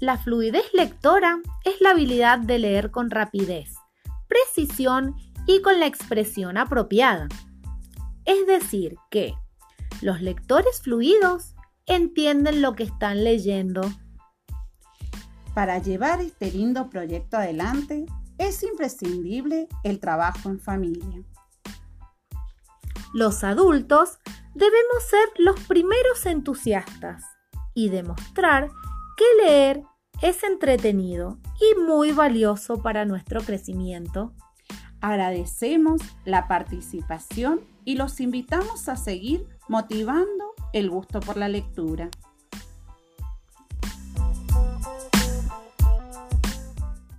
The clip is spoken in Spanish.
La fluidez lectora es la habilidad de leer con rapidez, precisión y con la expresión apropiada. Es decir, que los lectores fluidos entienden lo que están leyendo. Para llevar este lindo proyecto adelante es imprescindible el trabajo en familia. Los adultos debemos ser los primeros entusiastas y demostrar que leer es entretenido y muy valioso para nuestro crecimiento. Agradecemos la participación y los invitamos a seguir motivando el gusto por la lectura.